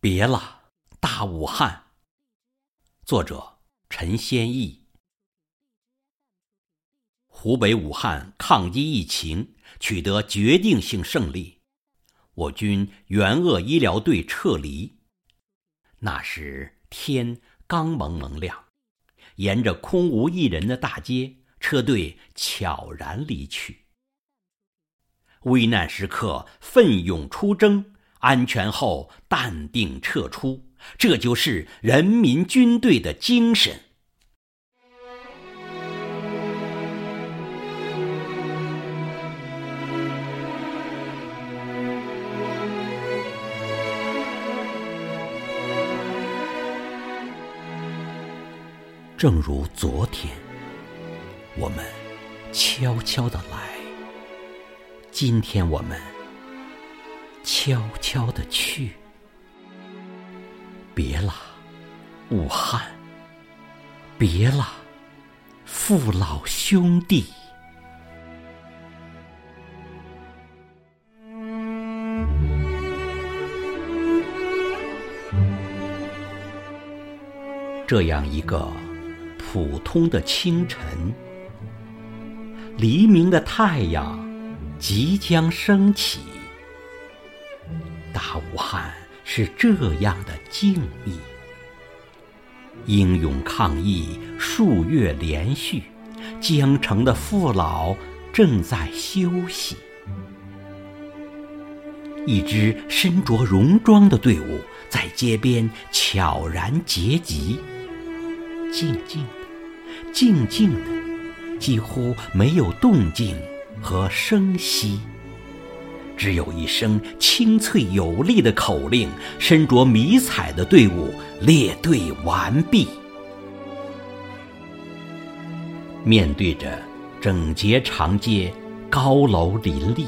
别了，大武汉。作者：陈先义。湖北武汉抗击疫情取得决定性胜利，我军援鄂医疗队撤离。那时天刚蒙蒙亮，沿着空无一人的大街，车队悄然离去。危难时刻奋勇出征，安全后淡定撤出，这就是人民军队的精神。正如昨天，我们悄悄的来；今天我们悄悄的去。别了，武汉！别了，父老兄弟！这样一个。普通的清晨，黎明的太阳即将升起。大武汉是这样的静谧，英勇抗疫数月连续，江城的父老正在休息。一支身着戎装的队伍在街边悄然结集，静静的。静静的，几乎没有动静和声息，只有一声清脆有力的口令。身着迷彩的队伍列队完毕，面对着整洁长街、高楼林立，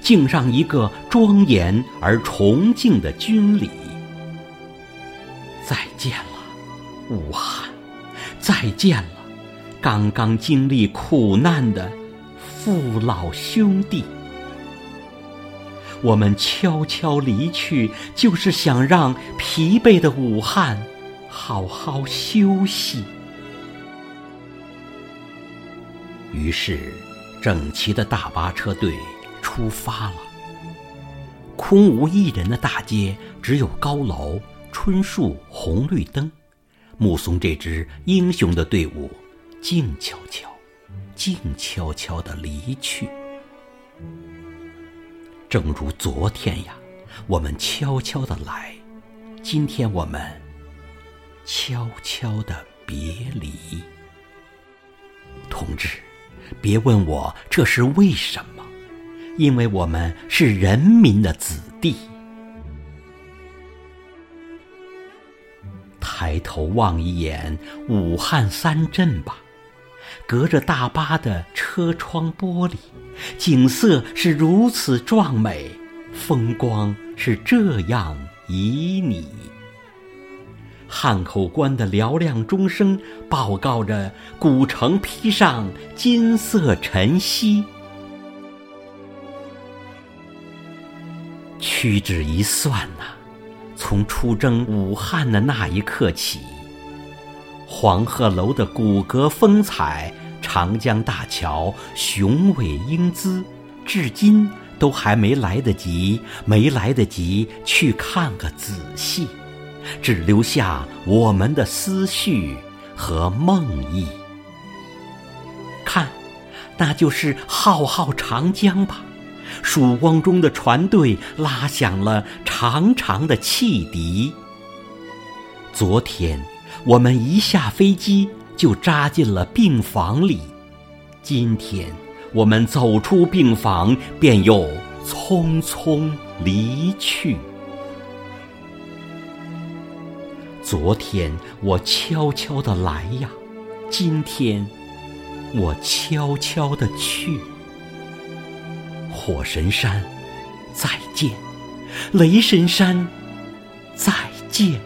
敬上一个庄严而崇敬的军礼。再见了，武汉！再见了。刚刚经历苦难的父老兄弟，我们悄悄离去，就是想让疲惫的武汉好好休息。于是，整齐的大巴车队出发了。空无一人的大街，只有高楼、春树、红绿灯，目送这支英雄的队伍。静悄悄，静悄悄的离去。正如昨天呀，我们悄悄的来；今天我们悄悄的别离。同志，别问我这是为什么，因为我们是人民的子弟。抬头望一眼武汉三镇吧。隔着大巴的车窗玻璃，景色是如此壮美，风光是这样旖旎。汉口关的嘹亮钟声报告着古城披上金色晨曦。屈指一算呐，从出征武汉的那一刻起。黄鹤楼的骨骼风采，长江大桥雄伟英姿，至今都还没来得及，没来得及去看个仔细，只留下我们的思绪和梦呓。看，那就是浩浩长江吧，曙光中的船队拉响了长长的汽笛。昨天。我们一下飞机就扎进了病房里，今天我们走出病房便又匆匆离去。昨天我悄悄的来呀，今天我悄悄的去。火神山，再见；雷神山，再见。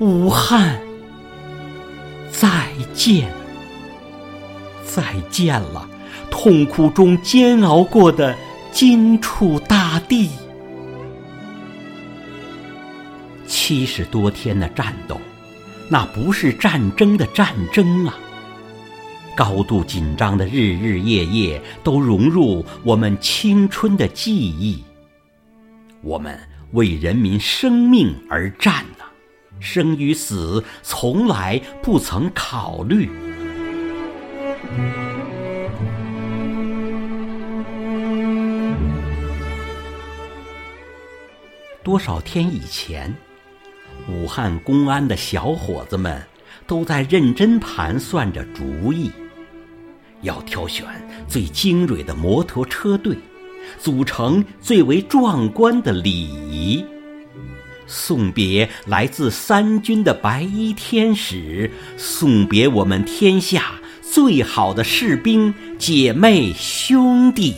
武汉，再见！再见了，痛苦中煎熬过的荆楚大地。七十多天的战斗，那不是战争的战争啊！高度紧张的日日夜夜，都融入我们青春的记忆。我们为人民生命而战呐，生与死从来不曾考虑。多少天以前，武汉公安的小伙子们都在认真盘算着主意。要挑选最精锐的摩托车队，组成最为壮观的礼仪，送别来自三军的白衣天使，送别我们天下最好的士兵姐妹兄弟。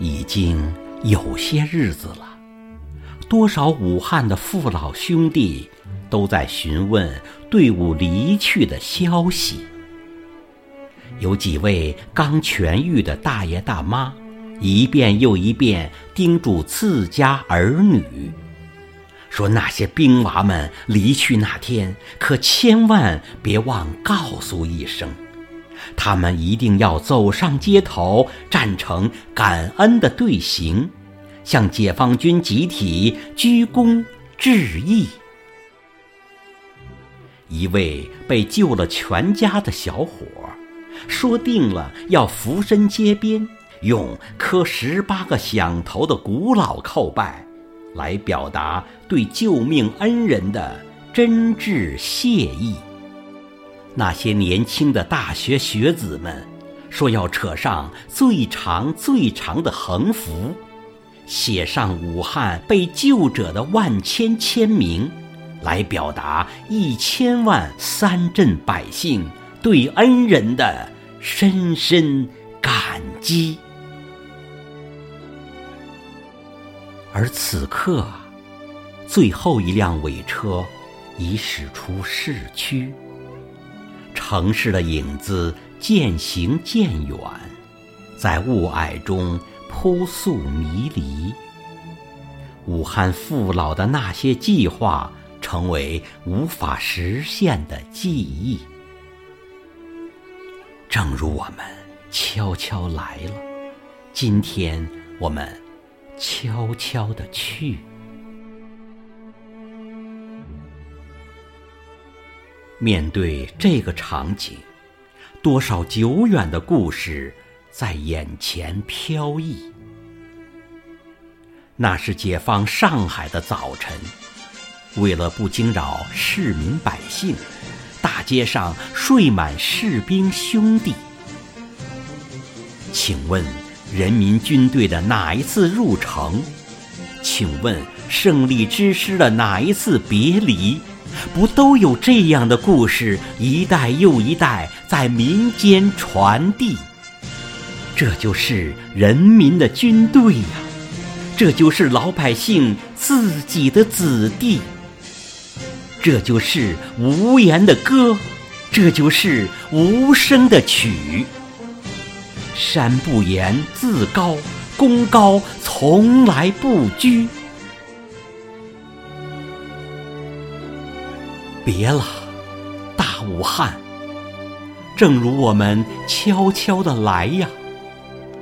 已经有些日子了，多少武汉的父老兄弟都在询问队伍离去的消息。有几位刚痊愈的大爷大妈，一遍又一遍叮嘱自家儿女，说那些兵娃们离去那天，可千万别忘告诉一声，他们一定要走上街头，站成感恩的队形，向解放军集体鞠躬致意。一位被救了全家的小伙。说定了要俯身街边，用磕十八个响头的古老叩拜，来表达对救命恩人的真挚谢意。那些年轻的大学学子们说要扯上最长最长的横幅，写上武汉被救者的万千签名，来表达一千万三镇百姓对恩人的。深深感激。而此刻，最后一辆尾车已驶出市区，城市的影子渐行渐远，在雾霭中扑朔迷离。武汉父老的那些计划，成为无法实现的记忆。正如我们悄悄来了，今天我们悄悄的去。面对这个场景，多少久远的故事在眼前飘逸。那是解放上海的早晨，为了不惊扰市民百姓。大街上睡满士兵兄弟，请问人民军队的哪一次入城？请问胜利之师的哪一次别离？不都有这样的故事一代又一代在民间传递？这就是人民的军队呀，这就是老百姓自己的子弟。这就是无言的歌，这就是无声的曲。山不言自高，功高从来不居。别了，大武汉，正如我们悄悄的来呀，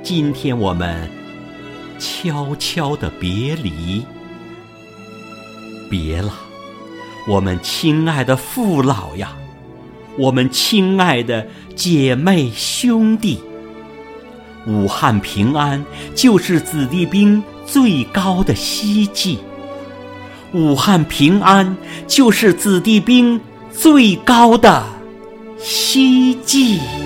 今天我们悄悄的别离。别了。我们亲爱的父老呀，我们亲爱的姐妹兄弟，武汉平安就是子弟兵最高的希冀。武汉平安就是子弟兵最高的希冀。